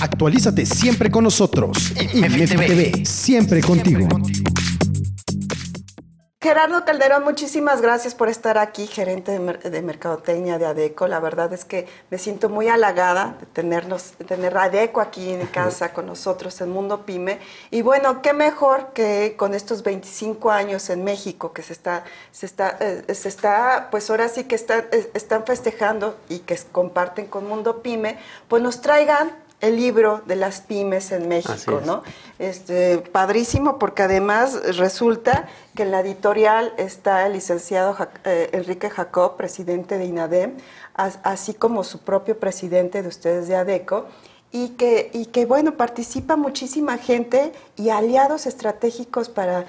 Actualízate siempre con nosotros. TV, siempre contigo. Gerardo Calderón, muchísimas gracias por estar aquí, gerente de, Mercadotecnia de ADECO. La verdad es que me siento muy halagada de tenernos, tener ADECO aquí en casa con nosotros en Mundo Pyme. Y bueno, qué mejor que con estos 25 años en México que se está, se está, eh, se está pues ahora sí que están, eh, están festejando y que comparten con Mundo Pyme, pues nos traigan el libro de las pymes en México, ¿no? Este, padrísimo porque además resulta que en la editorial está el licenciado eh, Enrique Jacob, presidente de INADEM, así como su propio presidente de ustedes de ADECO, y que, y que bueno, participa muchísima gente y aliados estratégicos para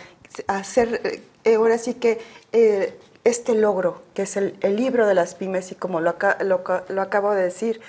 hacer, eh, ahora sí que... Eh, este logro, que es el, libro de las pymes, y como lo, lo, lo acabo de decir,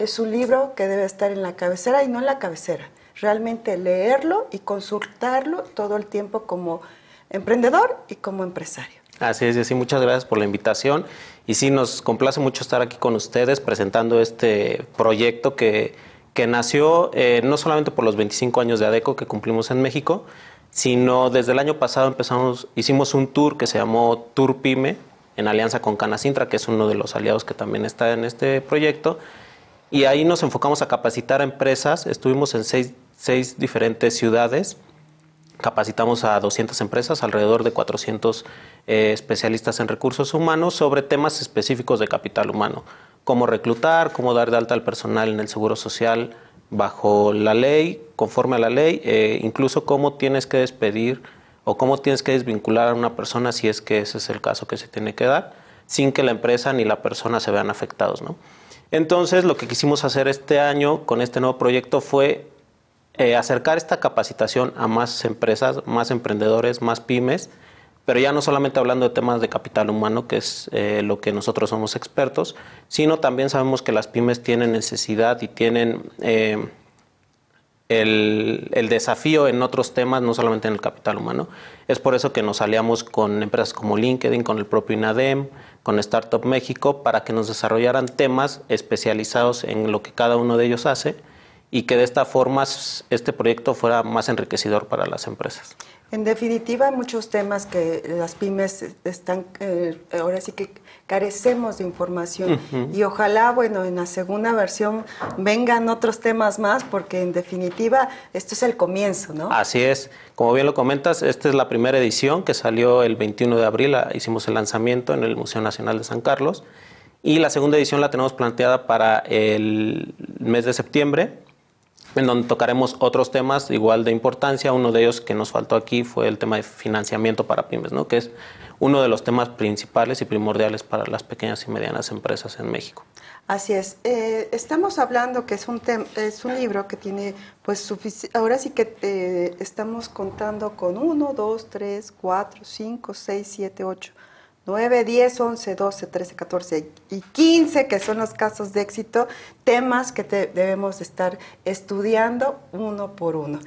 es un libro que debe estar en la cabecera y no en la cabecera. Realmente leerlo y consultarlo todo el tiempo como emprendedor y como empresario. Así es, sí, muchas gracias por la invitación. Y sí, nos complace mucho estar aquí con ustedes presentando este proyecto que, que nació eh, no solamente por los 25 años de ADECO que cumplimos en México, sino desde el año pasado empezamos, hicimos un tour que se llamó Tour Pyme en alianza con Canacintra, que es uno de los aliados que también está en este proyecto y ahí nos enfocamos a capacitar a empresas. Estuvimos en seis, diferentes ciudades. Capacitamos a 200 empresas, alrededor de 400 eh, especialistas en recursos humanos sobre temas específicos de capital humano. Cómo reclutar, cómo dar de alta al personal en el seguro social bajo la ley, conforme a la ley, eh, incluso cómo tienes que despedir o cómo tienes que desvincular a una persona si es que ese es el caso que se tiene que dar, sin que la empresa ni la persona se vean afectados. ¿no? Entonces, lo que quisimos hacer este año con este nuevo proyecto fue eh, acercar esta capacitación a más empresas, más emprendedores, más pymes, pero ya no solamente hablando de temas de capital humano, que es eh, lo que nosotros somos expertos, sino también sabemos que las pymes tienen necesidad y tienen eh, el, desafío en otros temas, no solamente en el capital humano. Es por eso que nos aliamos con empresas como LinkedIn, con el propio INADEM, con Startup México, para que nos desarrollaran temas especializados en lo que cada uno de ellos hace y que de esta forma este proyecto fuera más enriquecedor para las empresas. En definitiva, hay muchos temas que las pymes están, eh, ahora sí que carecemos de información. Y ojalá, bueno, en la segunda versión vengan otros temas más porque en definitiva esto es el comienzo, ¿no? Así es, como bien lo comentas, esta es la primera edición que salió el 21 de abril, hicimos el lanzamiento en el Museo Nacional de San Carlos. Y la segunda edición la tenemos planteada para el mes de septiembre en donde tocaremos otros temas igual de importancia. Uno de ellos que nos faltó aquí fue el tema de financiamiento para pymes, ¿no? que es uno de los temas principales y primordiales para las pequeñas y medianas empresas en México. Así es. Eh, estamos hablando que es un, es un libro que tiene, pues, ahora sí que eh, estamos contando con uno, dos, tres, cuatro, cinco, seis, siete, ocho 9, 10, 11, 12, 13, 14 y 15, que son los casos de éxito, temas que debemos estar estudiando uno por uno.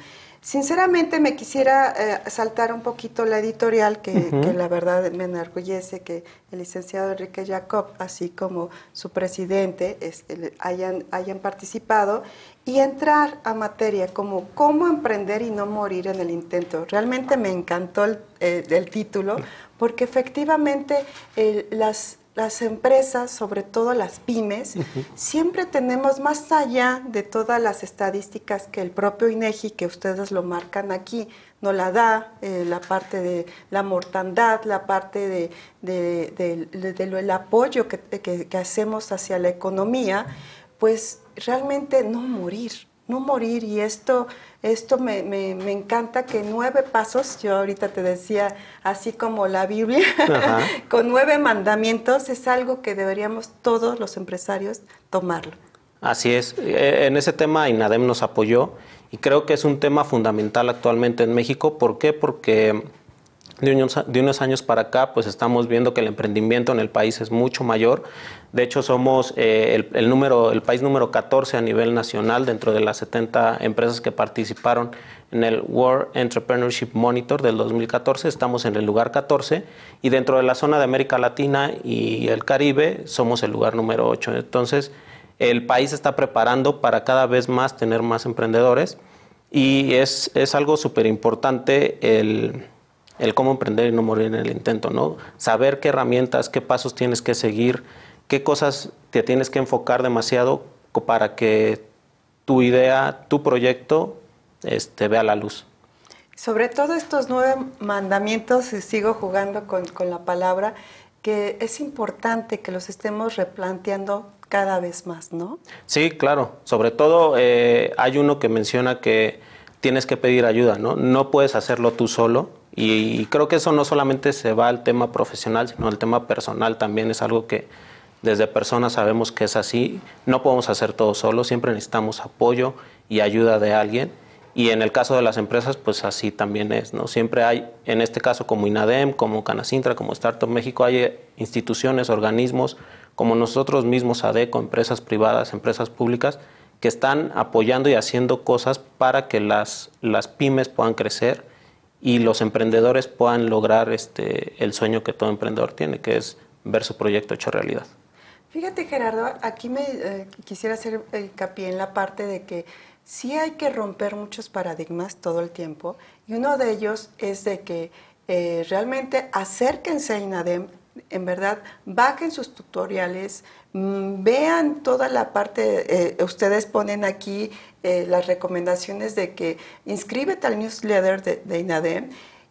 Sinceramente me quisiera eh, saltar un poquito la editorial, que, la verdad me enorgullece que el licenciado Enrique Jacob, así como su presidente, hayan, hayan participado y entrar a materia como cómo emprender y no morir en el intento. Realmente me encantó el, eh, título porque efectivamente las, las empresas, sobre todo las pymes, siempre tenemos más allá de todas las estadísticas que el propio INEGI, que ustedes lo marcan aquí, no la da, eh, la parte de la mortandad, la parte de, el apoyo que, que hacemos hacia la economía, pues realmente no morir, no morir. Y esto, esto me, me, me, encanta que nueve pasos, yo ahorita te decía, así como la Biblia, con nueve mandamientos, es algo que deberíamos todos los empresarios tomarlo. Así es. Eh, en ese tema INADEM nos apoyó y creo que es un tema fundamental actualmente en México. ¿Por qué? Porque de unos, años para acá, pues estamos viendo que el emprendimiento en el país es mucho mayor. De hecho, somos eh, el, número, el país número 14 a nivel nacional dentro de las 70 empresas que participaron en el World Entrepreneurship Monitor del 2014. Estamos en el lugar 14 y dentro de la zona de América Latina y el Caribe somos el lugar número 8. Entonces, el país está preparando para cada vez más tener más emprendedores y es, es algo súper importante el, el, cómo emprender y no morir en el intento, ¿no? Saber qué herramientas, qué pasos tienes que seguir, qué cosas te tienes que enfocar demasiado para que tu idea, tu proyecto este, vea la luz. Sobre todo estos nueve mandamientos, sigo jugando con, con la palabra, que es importante que los estemos replanteando cada vez más, ¿no? Sí, claro. Sobre todo eh, hay uno que menciona que tienes que pedir ayuda, ¿no? No puedes hacerlo tú solo. Y, creo que eso no solamente se va al tema profesional, sino al tema personal también es algo que desde personas sabemos que es así. No podemos hacer todo solo, siempre necesitamos apoyo y ayuda de alguien. Y en el caso de las empresas, pues así también es, ¿no? Siempre hay, en este caso como INADEM, como Canacintra, como Startup México, hay instituciones, organismos, como nosotros mismos, ADECO, empresas privadas, empresas públicas, que están apoyando y haciendo cosas para que las, las pymes puedan crecer y los emprendedores puedan lograr este, el sueño que todo emprendedor tiene, que es ver su proyecto hecho realidad. Fíjate Gerardo, aquí me eh, quisiera hacer hincapié en la parte de que sí hay que romper muchos paradigmas todo el tiempo y uno de ellos es de que eh, realmente acérquense a INADEM, en verdad, bajen sus tutoriales, mm, vean toda la parte, eh, ustedes ponen aquí eh, las recomendaciones de que inscríbete al newsletter de, INADEM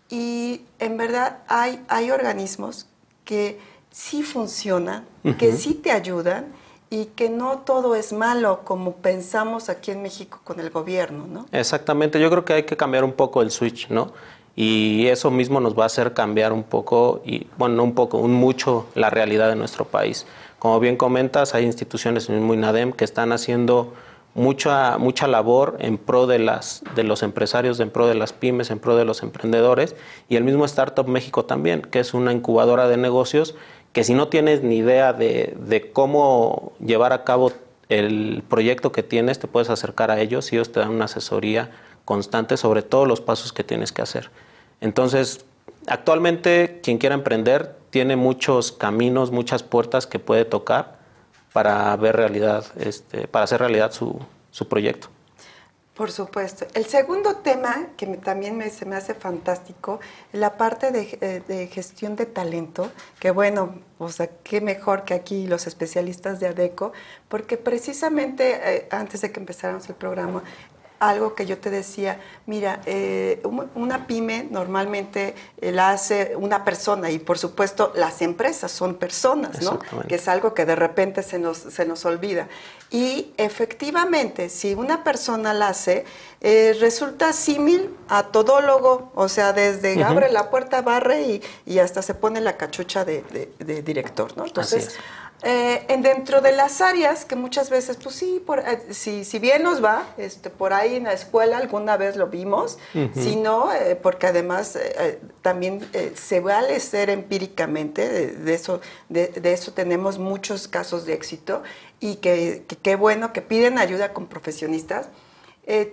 y en verdad hay, hay organismos que sí funcionan, que sí te ayudan y que no todo es malo como pensamos aquí en México con el gobierno, ¿no? Exactamente, yo creo que hay que cambiar un poco el switch, ¿no? Y eso mismo nos va a hacer cambiar un poco, y bueno, no un poco, un mucho la realidad de nuestro país. Como bien comentas, hay instituciones muy NADEM que están haciendo mucha, mucha labor en pro de, las, de los empresarios, en pro de las pymes, en pro de los emprendedores, y el mismo Startup México también, que es una incubadora de negocios que si no tienes ni idea de, cómo llevar a cabo el proyecto que tienes, te puedes acercar a ellos y ellos te dan una asesoría constante sobre todos los pasos que tienes que hacer. Entonces, actualmente quien quiera emprender tiene muchos caminos, muchas puertas que puede tocar para ver realidad, este, para hacer realidad su, su proyecto. Por supuesto. El segundo tema que también me, se me hace fantástico la parte eh, de, gestión de talento, que bueno, o sea, qué mejor que aquí los especialistas de ADECO, porque precisamente eh, antes de que empezáramos el programa, algo que yo te decía, mira, eh, una pyme normalmente eh, la hace una persona y por supuesto las empresas son personas, ¿no? Que es algo que de repente se nos, se nos olvida. Y efectivamente, si una persona la hace, eh, resulta símil a todólogo, o sea, desde abre la puerta, barre y, hasta se pone la cachucha de, director, ¿no? Entonces, eh, en dentro de las áreas que muchas veces, pues sí, por, eh, si, si, bien nos va, este, por ahí en la escuela alguna vez lo vimos, si no, eh, porque además también se vale ser empíricamente, de, eso, de, eso tenemos muchos casos de éxito y que qué bueno que piden ayuda con profesionistas.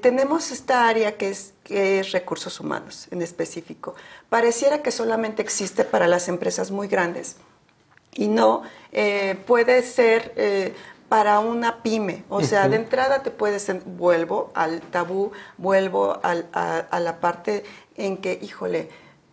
tenemos esta área que es, que es recursos humanos en específico. Pareciera que solamente existe para las empresas muy grandes y no eh, puede ser eh, para una pyme. O sea, de entrada te puedes, vuelvo al tabú, vuelvo a, la parte en que, híjole,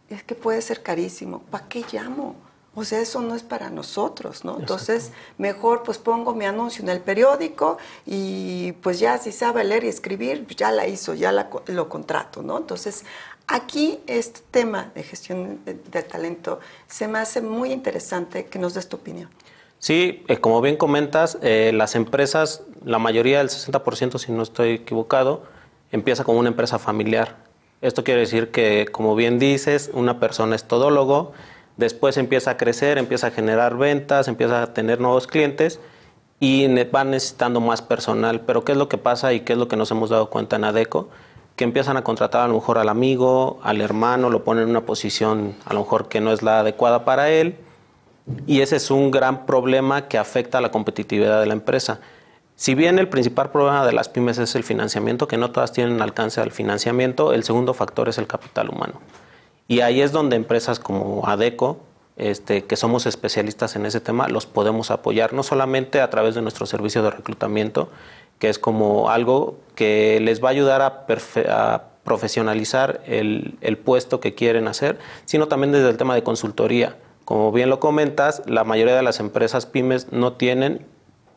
es que puede ser carísimo. ¿Para qué llamo? O sea, eso no es para nosotros, ¿no? Entonces, mejor pues pongo mi anuncio en el periódico y pues ya si sabe leer y escribir, pues, ya la hizo, ya la, lo contrato, ¿no? Entonces, Aquí este tema de gestión de, talento se me hace muy interesante que nos des tu opinión. Sí, eh, como bien comentas, eh, las empresas, la mayoría del 60%, si no estoy equivocado, empieza como una empresa familiar. Esto quiere decir que, como bien dices, una persona es todólogo, después empieza a crecer, empieza a generar ventas, empieza a tener nuevos clientes y van necesitando más personal. Pero ¿qué es lo que pasa y qué es lo que nos hemos dado cuenta en ADECO? Que empiezan a contratar a lo mejor al amigo, al hermano, lo ponen en una posición a lo mejor que no es la adecuada para él. Y ese es un gran problema que afecta a la competitividad de la empresa. Si bien el principal problema de las pymes es el financiamiento, que no todas tienen alcance al financiamiento, el segundo factor es el capital humano. Y ahí es donde empresas como ADECO este, que somos especialistas en ese tema, los podemos apoyar, no solamente a través de nuestro servicio de reclutamiento, que es como algo que les va a ayudar a, profesionalizar el, puesto que quieren hacer, sino también desde el tema de consultoría. Como bien lo comentas, la mayoría de las empresas pymes no tienen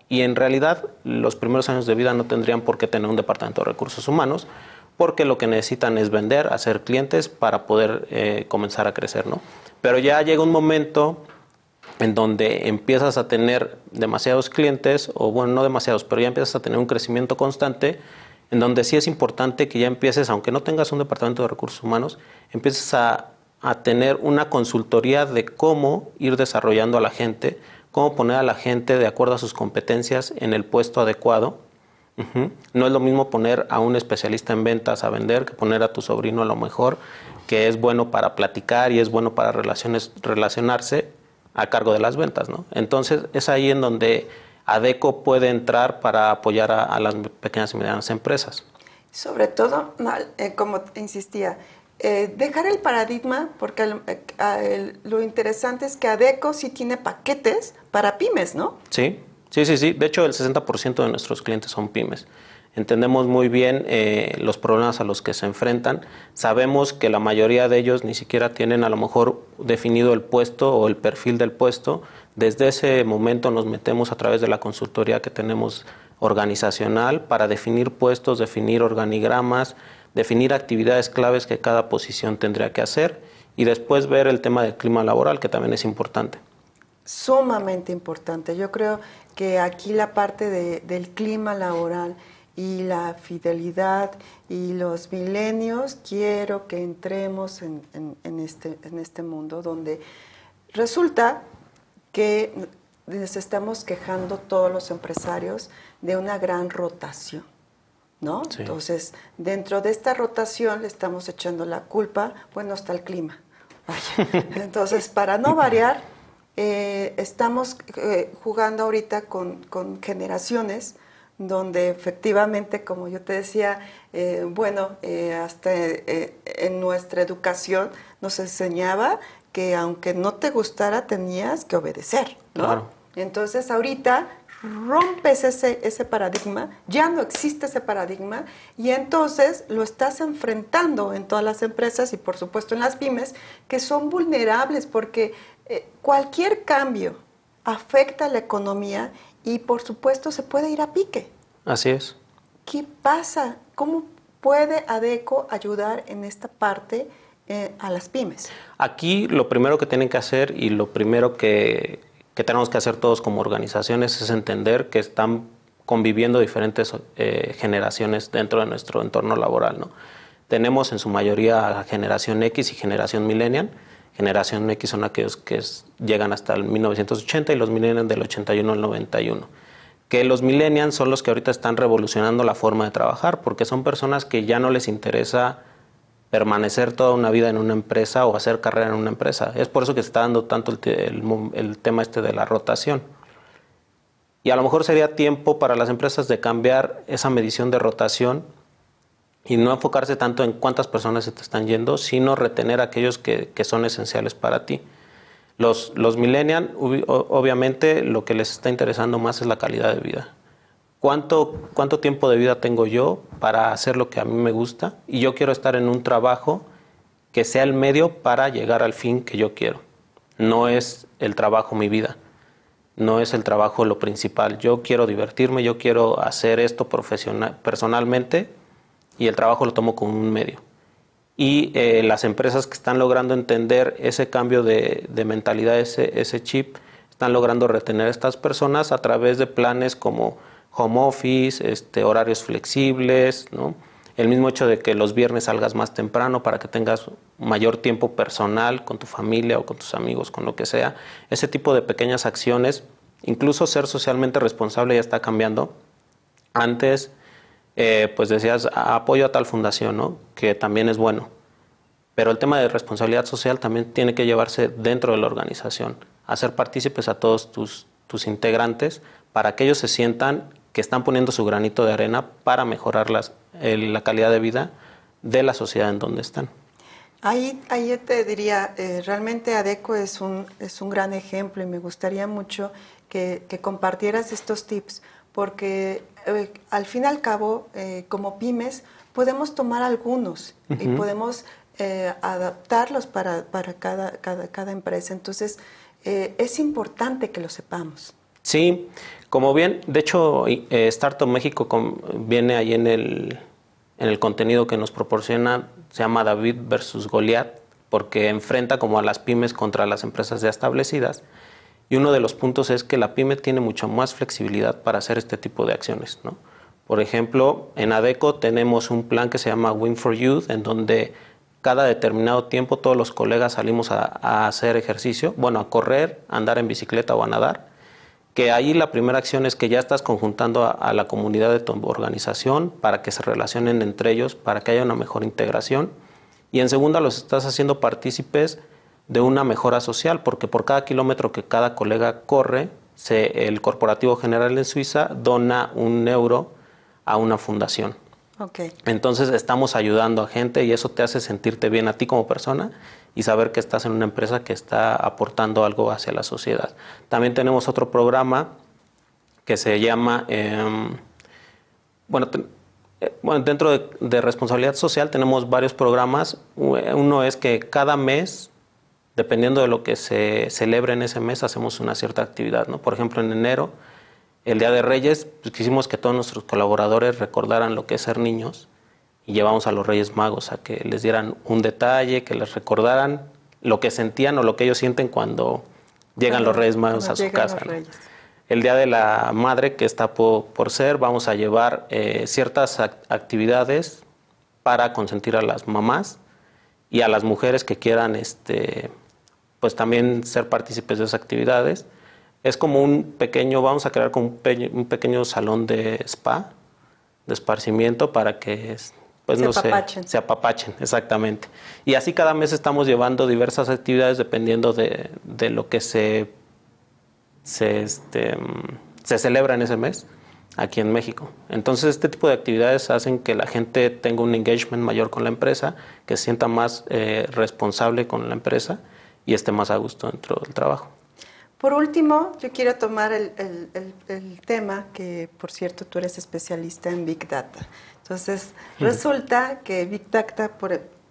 y en realidad los primeros años de vida no tendrían por qué tener un departamento de recursos humanos, porque lo que necesitan es vender, hacer clientes para poder eh, comenzar a crecer, ¿no? Pero ya llega un momento en donde empiezas a tener demasiados clientes, o bueno, no demasiados, pero ya empiezas a tener un crecimiento constante, en donde sí es importante que ya empieces, aunque no tengas un departamento de recursos humanos, empieces a, a tener una consultoría de cómo ir desarrollando a la gente, cómo poner a la gente de acuerdo a sus competencias en el puesto adecuado. No es lo mismo poner a un especialista en ventas a vender que poner a tu sobrino a lo mejor, que es bueno para platicar y es bueno para relaciones, relacionarse a cargo de las ventas. ¿no? Entonces es ahí en donde ADECO puede entrar para apoyar a, las pequeñas y medianas empresas. Sobre todo, eh, como insistía, eh, dejar el paradigma, porque eh, lo interesante es que ADECO sí tiene paquetes para pymes, ¿no? Sí. Sí, sí, sí. De hecho, el 60% de nuestros clientes son pymes. Entendemos muy bien eh, los problemas a los que se enfrentan. Sabemos que la mayoría de ellos ni siquiera tienen a lo mejor definido el puesto o el perfil del puesto. Desde ese momento nos metemos a través de la consultoría que tenemos organizacional para definir puestos, definir organigramas, definir actividades claves que cada posición tendría que hacer y después ver el tema del clima laboral, que también es importante. Sumamente importante. Yo creo que aquí la parte del clima laboral y la fidelidad y los milenios, quiero que entremos en, este, en este mundo donde resulta que nos estamos quejando todos los empresarios de una gran rotación. ¿No? Entonces, dentro de esta rotación le estamos echando la culpa, bueno, está el clima. Entonces, para no variar, eh, estamos eh, jugando ahorita con, generaciones donde efectivamente, como yo te decía, eh, bueno, hasta en nuestra educación nos enseñaba que aunque no te gustara tenías que obedecer, ¿no? Entonces ahorita rompes ese, ese paradigma, ya no existe ese paradigma y entonces lo estás enfrentando en todas las empresas y por supuesto en las pymes que son vulnerables porque eh, cualquier cambio afecta a la economía y por supuesto se puede ir a pique. Así es. ¿Qué pasa? ¿Cómo puede ADECO ayudar en esta parte eh, a las pymes? Aquí lo primero que tienen que hacer y lo primero que, tenemos que hacer todos como organizaciones es entender que están conviviendo diferentes eh, generaciones dentro de nuestro entorno laboral. ¿no? Tenemos en su mayoría generación X y generación millennial generación X son aquellos que llegan hasta el 1980 y los millennials del 81 al 91. Que los millennials son los que ahorita están revolucionando la forma de trabajar, porque son personas que ya no les interesa permanecer toda una vida en una empresa o hacer carrera en una empresa. Es por eso que se está dando tanto el, el tema este de la rotación. Y a lo mejor sería tiempo para las empresas de cambiar esa medición de rotación y no enfocarse tanto en cuántas personas se te están yendo, sino retener a aquellos que, son esenciales para ti. Los, los millennials, obviamente, lo que les está interesando más es la calidad de vida. ¿Cuánto, ¿Cuánto tiempo de vida tengo yo para hacer lo que a mí me gusta? Y yo quiero estar en un trabajo que sea el medio para llegar al fin que yo quiero. No es el trabajo mi vida, no es el trabajo lo principal. Yo quiero divertirme, yo quiero hacer esto profesional, personalmente y el trabajo lo tomo como un medio. Y eh, las empresas que están logrando entender ese cambio de, mentalidad, ese, ese chip, están logrando retener a estas personas a través de planes como home office, este, horarios flexibles, ¿no? el mismo hecho de que los viernes salgas más temprano para que tengas mayor tiempo personal con tu familia o con tus amigos, con lo que sea. Ese tipo de pequeñas acciones, incluso ser socialmente responsable ya está cambiando. Antes eh, pues decías apoyo a tal fundación, ¿no? que también es bueno. Pero el tema de responsabilidad social también tiene que llevarse dentro de la organización, hacer partícipes a todos tus, tus integrantes para que ellos se sientan que están poniendo su granito de arena para mejorar las, la calidad de vida de la sociedad en donde están. Ahí, ahí te diría, eh, realmente ADECO es un, es un gran ejemplo y me gustaría mucho que, compartieras estos tips, porque eh, al fin y al cabo, eh, como pymes, podemos tomar algunos y podemos adaptarlos para, para cada, cada, cada, empresa. Entonces, es importante que lo sepamos. Sí, como bien, de hecho, Startup México viene ahí en el, en el contenido que nos proporciona, se llama David versus Goliat, porque enfrenta como a las pymes contra las empresas ya establecidas. Y uno de los puntos es que la pyme tiene mucha más flexibilidad para hacer este tipo de acciones. ¿no? Por ejemplo, en ADECO tenemos un plan que se llama Win for Youth, en donde cada determinado tiempo todos los colegas salimos a, a hacer ejercicio, bueno, a correr, a andar en bicicleta o a nadar que ahí la primera acción es que ya estás conjuntando a, la comunidad de tu organización para que se relacionen entre ellos, para que haya una mejor integración. Y en segunda, los estás haciendo partícipes de una mejora social, porque por cada kilómetro que cada colega corre, el Corporativo General en Suiza dona un euro a una fundación. Entonces estamos ayudando a gente y eso te hace sentirte bien a ti como persona y saber que estás en una empresa que está aportando algo hacia la sociedad. También tenemos otro programa que se llama, em, bueno, eh, bueno, dentro de, responsabilidad social tenemos varios programas. Uno es que cada mes, dependiendo de lo que se celebre en ese mes, hacemos una cierta actividad. ¿no? Por ejemplo, en enero, el Día de Reyes, pues quisimos que todos nuestros colaboradores recordaran lo que es ser niños y llevamos a los Reyes Magos a que les dieran un detalle, que les recordaran lo que sentían o lo que ellos sienten cuando llegan los Reyes Magos a su casa. El Día de la Madre, que está por, ser, vamos a llevar eh, ciertas actividades para consentir a las mamás y a las mujeres que quieran este, pues también ser partícipes de esas actividades. Es como un pequeño, vamos a crear como un, un pequeño salón de spa, de esparcimiento para que pues se no apapachen. se apapachen, exactamente. Y así cada mes estamos llevando diversas actividades dependiendo de, lo que se, se, este, se celebra en ese mes aquí en México. Entonces este tipo de actividades hacen que la gente tenga un engagement mayor con la empresa, que se sienta más eh, responsable con la empresa y esté más a gusto dentro del trabajo. Por último, yo quiero tomar el, el tema que, por cierto, tú eres especialista en Big Data. Entonces, resulta que Big Data,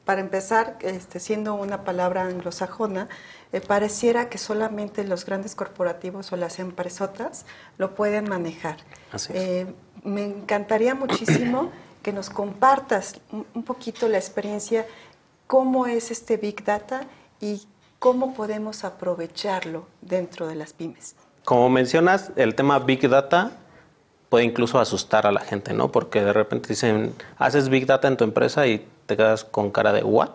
para empezar, este, siendo una palabra anglosajona, eh, pareciera que solamente los grandes corporativos o las empresotas lo pueden manejar. Eh, me encantaría muchísimo que nos compartas un, poquito la experiencia, cómo es este Big Data y cómo podemos aprovecharlo dentro de las pymes. Como mencionas, el tema Big Data puede incluso asustar a la gente, ¿no? Porque de repente dicen, haces Big Data en tu empresa y te quedas con cara de ¿what?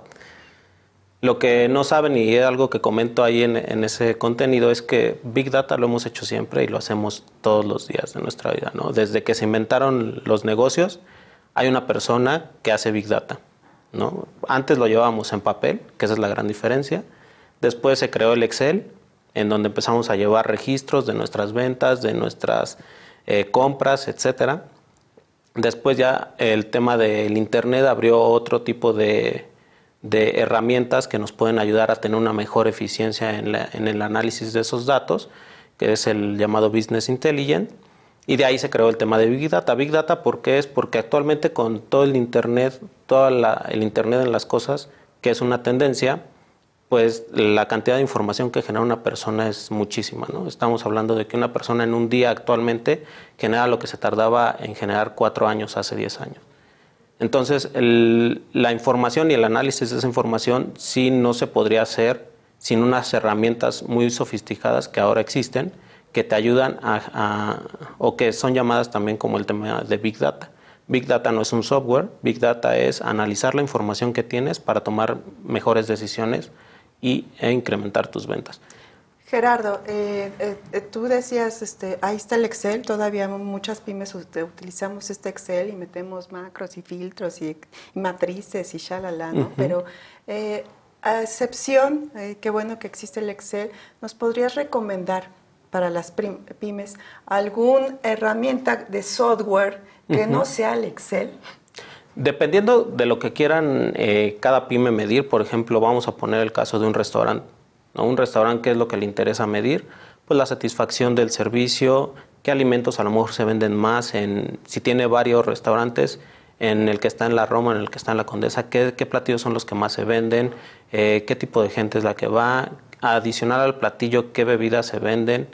Lo que no saben y es algo que comento ahí en, en, ese contenido es que Big Data lo hemos hecho siempre y lo hacemos todos los días de nuestra vida, ¿no? Desde que se inventaron los negocios, hay una persona que hace Big Data, ¿no? Antes lo llevábamos en papel, que esa es la gran diferencia. Después se creó el Excel, en donde empezamos a llevar registros de nuestras ventas, de nuestras eh, compras, etcétera. Después ya el tema del Internet abrió otro tipo de, herramientas que nos pueden ayudar a tener una mejor eficiencia en, el análisis de esos datos, que es el llamado Business Intelligence. Y de ahí se creó el tema de Big Data. Big Data, ¿por qué es? Porque actualmente con todo el Internet, todo el Internet en las cosas, que es una tendencia, pues la cantidad de información que genera una persona es muchísima. ¿no? Estamos hablando de que una persona en un día actualmente genera lo que se tardaba en generar cuatro años hace diez años. Entonces, la información y el análisis de esa información sí no se podría hacer sin unas herramientas muy sofisticadas que ahora existen, que te ayudan a, o que son llamadas también como el tema de Big Data. Big Data no es un software, Big Data es analizar la información que tienes para tomar mejores decisiones y, e incrementar tus ventas. Gerardo, eh, eh, tú decías, este, ahí está el Excel, todavía muchas pymes utilizamos este Excel y metemos macros y filtros y, matrices y shalala, ¿no? Pero eh, a excepción, qué bueno que existe el Excel, ¿nos podrías recomendar para las pymes alguna herramienta de software que no sea el Excel? Dependiendo de lo que quieran eh, cada pyme medir, por ejemplo, vamos a poner el caso de un restaurante. Un restaurante, ¿qué es lo que le interesa medir? Pues la satisfacción del servicio, qué alimentos a lo mejor se venden más, en, si tiene varios restaurantes, en el que está en la Roma, en el que está en la Condesa, qué, platillos son los que más se venden, eh, qué tipo de gente es la que va, adicional al platillo, qué bebidas se venden.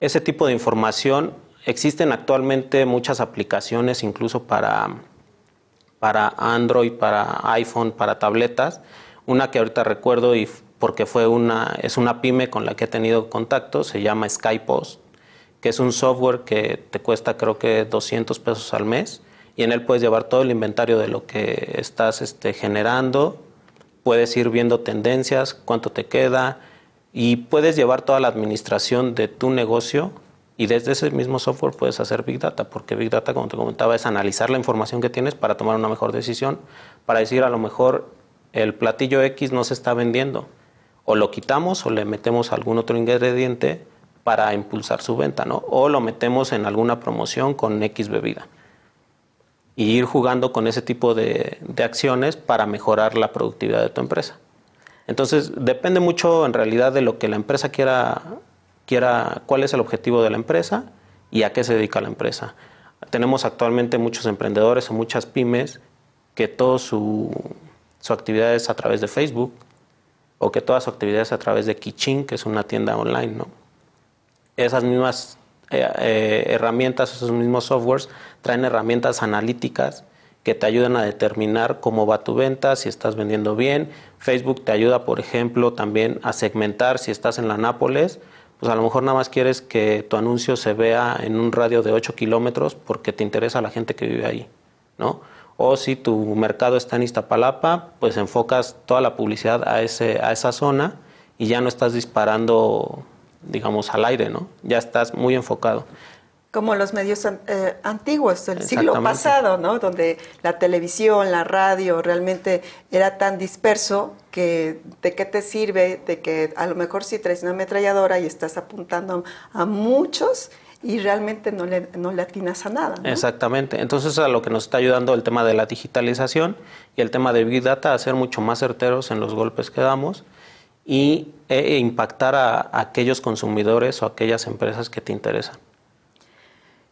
Ese tipo de información, existen actualmente muchas aplicaciones incluso para, para Android, para iPhone, para tabletas. Una que ahorita recuerdo y porque fue una, es una pyme con la que he tenido contacto, se llama Skypost, que es un software que te cuesta creo que 200 pesos al mes y en él puedes llevar todo el inventario de lo que estás este, generando, puedes ir viendo tendencias, cuánto te queda y puedes llevar toda la administración de tu negocio y desde ese mismo software puedes hacer Big Data, porque Big Data, como te comentaba, es analizar la información que tienes para tomar una mejor decisión, para decir a lo mejor el platillo X no se está vendiendo, o lo quitamos o le metemos algún otro ingrediente para impulsar su venta, ¿no? O lo metemos en alguna promoción con X bebida. Y ir jugando con ese tipo de, de acciones para mejorar la productividad de tu empresa. Entonces, depende mucho en realidad de lo que la empresa quiera cuál es el objetivo de la empresa y a qué se dedica la empresa. Tenemos actualmente muchos emprendedores o muchas pymes que toda su, su actividad es a través de Facebook o que toda su actividad es a través de Kichin, que es una tienda online. ¿no? Esas mismas eh, eh, herramientas, esos mismos softwares traen herramientas analíticas que te ayudan a determinar cómo va tu venta, si estás vendiendo bien. Facebook te ayuda, por ejemplo, también a segmentar si estás en la Nápoles pues a lo mejor nada más quieres que tu anuncio se vea en un radio de 8 kilómetros porque te interesa la gente que vive ahí, ¿no? O si tu mercado está en Iztapalapa, pues enfocas toda la publicidad a, ese, a esa zona y ya no estás disparando, digamos, al aire, ¿no? Ya estás muy enfocado como los medios eh, antiguos del siglo pasado, ¿no? Donde la televisión, la radio realmente era tan disperso que de qué te sirve de que a lo mejor si traes una ametralladora y estás apuntando a muchos y realmente no le, no le atinas a nada. Exactamente. Entonces a lo que nos está ayudando el tema de la digitalización y el tema de Big Data a ser mucho más certeros en los golpes que damos y e, e impactar a aquellos consumidores o aquellas empresas que te interesan.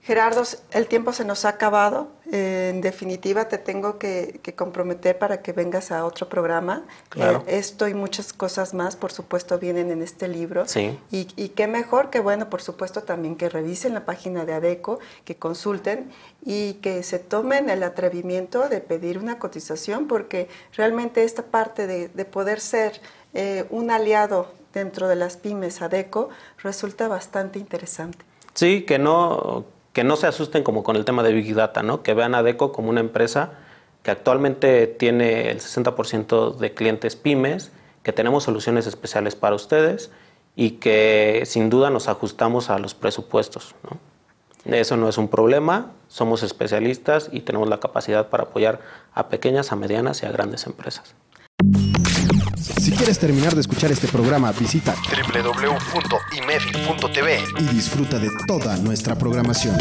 Gerardo, el tiempo se nos ha acabado. Eh, en definitiva, te tengo que, comprometer para que vengas a otro programa. Claro. Eh, esto y muchas cosas más, por supuesto, vienen en este libro. Sí. Y, qué mejor que, bueno, por supuesto, también que revisen la página de ADECO, que consulten y que se tomen el atrevimiento de pedir una cotización, porque realmente esta parte de, poder ser eh, un aliado dentro de las pymes ADECO resulta bastante interesante. Sí, que no que no se asusten como con el tema de Big Data, ¿no? que vean a DECO como una empresa que actualmente tiene el 60% de clientes pymes, que tenemos soluciones especiales para ustedes y que sin duda nos ajustamos a los presupuestos. Eso no es un problema, somos especialistas y tenemos la capacidad para apoyar a pequeñas, a medianas y a grandes empresas. Si quieres terminar de escuchar este programa, visita www.imedi.tv y disfruta de toda nuestra programación.